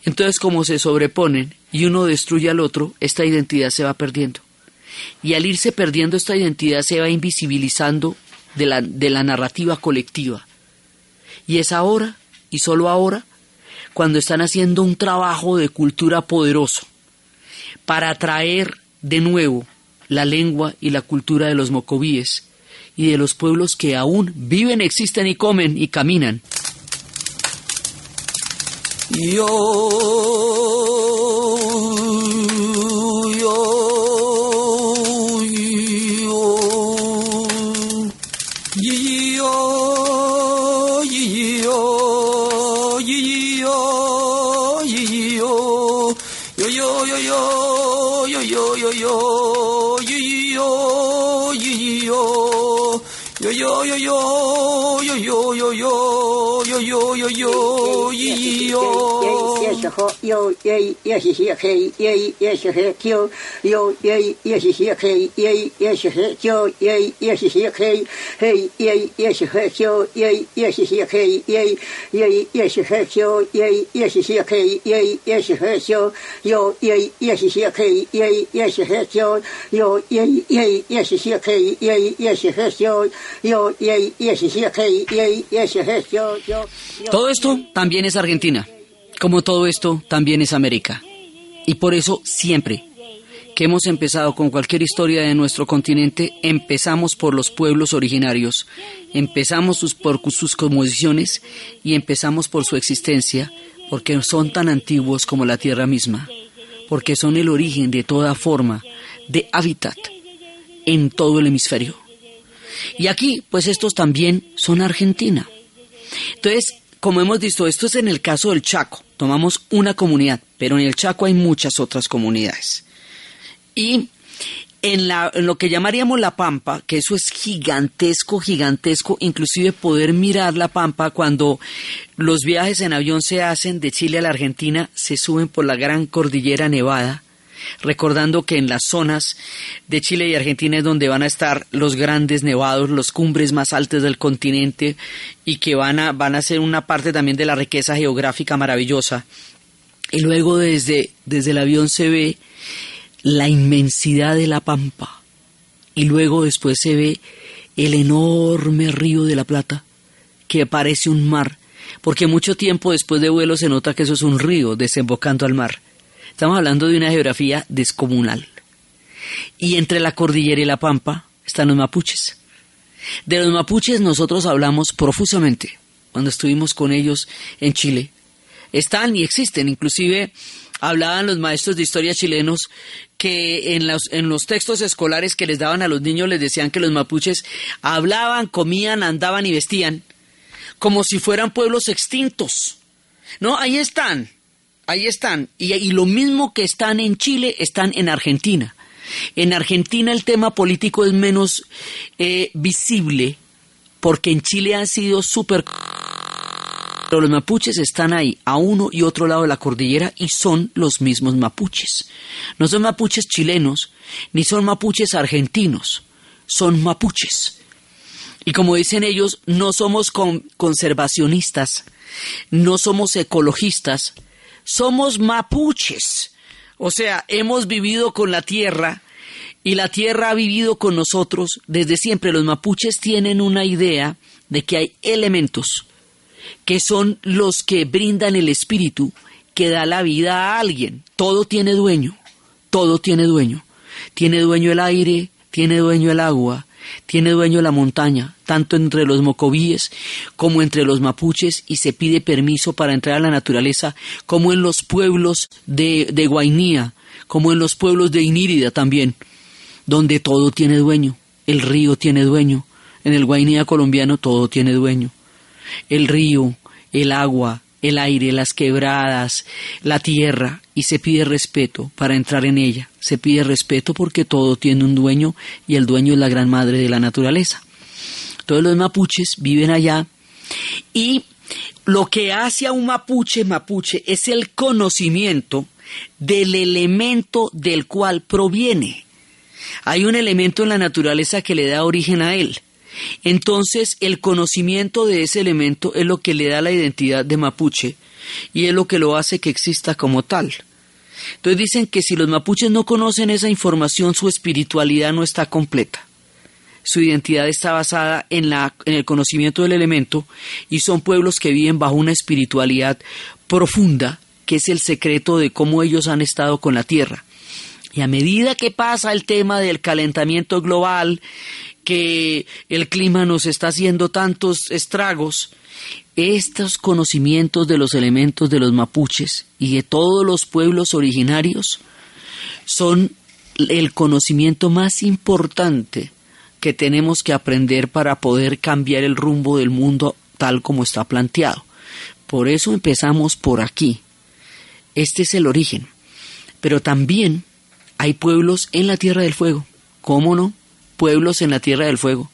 Entonces, como se sobreponen y uno destruye al otro, esta identidad se va perdiendo. Y al irse perdiendo esta identidad se va invisibilizando de la, de la narrativa colectiva. Y es ahora, y solo ahora, cuando están haciendo un trabajo de cultura poderoso para traer de nuevo la lengua y la cultura de los mocovíes y de los pueblos que aún viven, existen y comen y caminan. 哟。Yo, yo, yo, yo, yo, Todo esto también es Argentina como todo esto también es América. Y por eso siempre que hemos empezado con cualquier historia de nuestro continente, empezamos por los pueblos originarios, empezamos sus, por sus y empezamos por su existencia, porque son tan antiguos como la Tierra misma, porque son el origen de toda forma de hábitat en todo el hemisferio. Y aquí, pues estos también son Argentina. Entonces, como hemos visto, esto es en el caso del Chaco. Tomamos una comunidad, pero en el Chaco hay muchas otras comunidades. Y en, la, lo que llamaríamos la Pampa, que eso es gigantesco, gigantesco, inclusive poder mirar la Pampa cuando los viajes en avión se hacen de Chile a la Argentina, se suben por la gran cordillera nevada recordando que en las zonas de Chile y Argentina es donde van a estar los grandes nevados, los cumbres más altas del continente y que van a, van a ser una parte también de la riqueza geográfica maravillosa. Y luego desde, desde el avión se ve la inmensidad de la pampa y luego después se ve el enorme río de la Plata que parece un mar, porque mucho tiempo después de vuelo se nota que eso es un río desembocando al mar. Estamos hablando de una geografía descomunal. Y entre la cordillera y la pampa están los mapuches. De los mapuches nosotros hablamos profusamente cuando estuvimos con ellos en Chile. Están y existen, inclusive hablaban los maestros de historia chilenos que en los, en los textos escolares que les daban a los niños les decían que los mapuches hablaban, comían, andaban y vestían como si fueran pueblos extintos. No, ahí están, ahí están. Y, lo mismo que están en Chile, están en Argentina. En Argentina el tema político es menos eh, visible porque en Chile ha sido súper... Pero [laughs] los mapuches están ahí, a uno y otro lado de la cordillera, y son los mismos mapuches. No son mapuches chilenos, ni son mapuches argentinos, son mapuches. Y como dicen ellos, no somos con conservacionistas, no somos ecologistas, somos mapuches. O sea, hemos vivido con la tierra y la tierra ha vivido con nosotros desde siempre. Los mapuches tienen una idea de que hay elementos que son los que brindan el espíritu que da la vida a alguien. Todo tiene dueño, todo tiene dueño. Tiene dueño el aire, tiene dueño el agua, tiene dueño la montaña, tanto entre los mocovíes como entre los mapuches, y se pide permiso para entrar a la naturaleza, como en los pueblos de, de Guainía, como en los pueblos de Inírida también, donde todo tiene dueño. El río tiene dueño. En el Guainía colombiano todo tiene dueño. El río, el agua, el aire, las quebradas, la tierra, y se pide respeto para entrar en ella. Se pide respeto porque todo tiene un dueño y el dueño es la gran madre de la naturaleza. Todos los mapuches viven allá y lo que hace a un mapuche mapuche es el conocimiento del elemento del cual proviene. Hay un elemento en la naturaleza que le da origen a él. Entonces, el conocimiento de ese elemento es lo que le da la identidad de mapuche y es lo que lo hace que exista como tal. Entonces dicen que si los mapuches no conocen esa información, su espiritualidad no está completa. Su identidad está basada en, la, en el conocimiento del elemento y son pueblos que viven bajo una espiritualidad profunda, que es el secreto de cómo ellos han estado con la tierra. Y a medida que pasa el tema del calentamiento global que el clima nos está haciendo tantos estragos, estos conocimientos de los elementos de los mapuches y de todos los pueblos originarios son el conocimiento más importante que tenemos que aprender para poder cambiar el rumbo del mundo tal como está planteado. Por eso empezamos por aquí. Este es el origen. Pero también hay pueblos en la Tierra del Fuego. ¿Cómo no? pueblos en la Tierra del Fuego.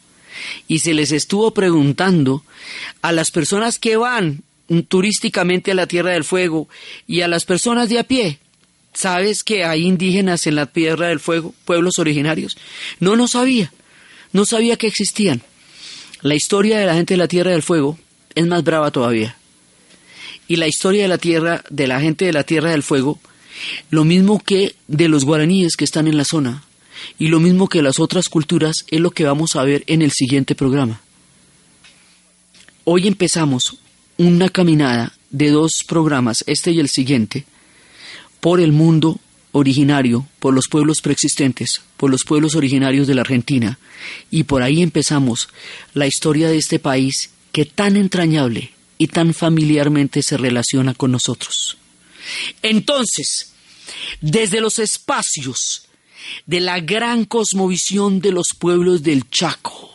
Y se les estuvo preguntando a las personas que van turísticamente a la Tierra del Fuego y a las personas de a pie. ¿Sabes que hay indígenas en la Tierra del Fuego, pueblos originarios? No, no sabía. No sabía que existían. La historia de la gente de la Tierra del Fuego es más brava todavía. Y la historia de la Tierra, de la gente de la Tierra del Fuego, lo mismo que de los guaraníes que están en la zona, y lo mismo que las otras culturas es lo que vamos a ver en el siguiente programa. Hoy empezamos una caminada de dos programas, este y el siguiente, por el mundo originario, por los pueblos preexistentes, por los pueblos originarios de la Argentina, y por ahí empezamos la historia de este país que tan entrañable y tan familiarmente se relaciona con nosotros. Entonces, desde los espacios de la gran cosmovisión de los pueblos del Chaco,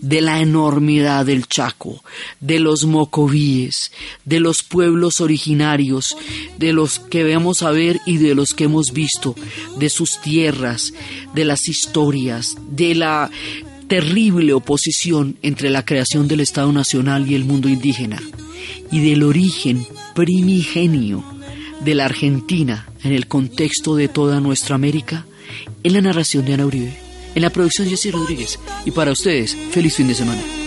de la enormidad del Chaco, de los mocovíes, de los pueblos originarios, de los que vemos a ver y de los que hemos visto, de sus tierras, de las historias, de la terrible oposición entre la creación del Estado Nacional y el mundo indígena, y del origen primigenio de la Argentina en el contexto de toda nuestra América, en la narración de Ana Uribe, en la producción de Jessy Rodríguez. Y para ustedes, feliz fin de semana.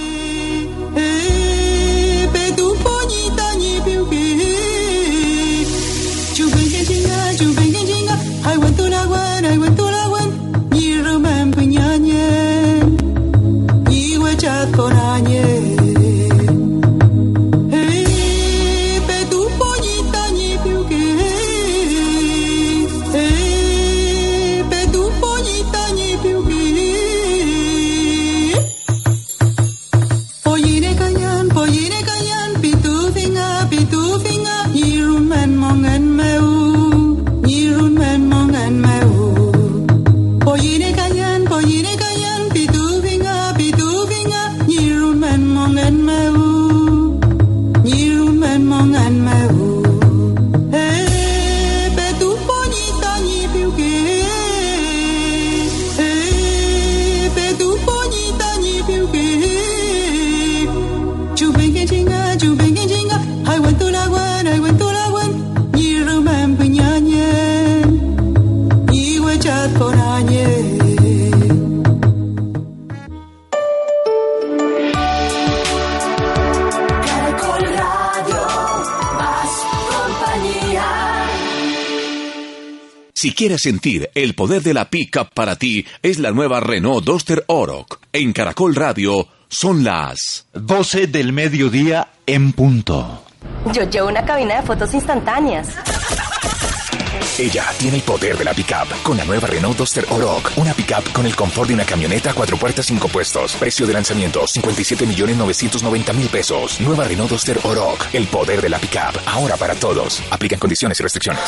Sentir el poder de la pickup para ti, es la nueva Renault Duster Oroc. En Caracol Radio son las 12 del mediodía en punto. Yo llevo una cabina de fotos instantáneas. Ella tiene el poder de la pickup con la nueva Renault Duster Oroch, una pickup con el confort de una camioneta cuatro puertas cinco puestos. Precio de lanzamiento 57 millones 990 mil pesos. Nueva Renault Duster Oroch, el poder de la pickup, ahora para todos. Aplican condiciones y restricciones.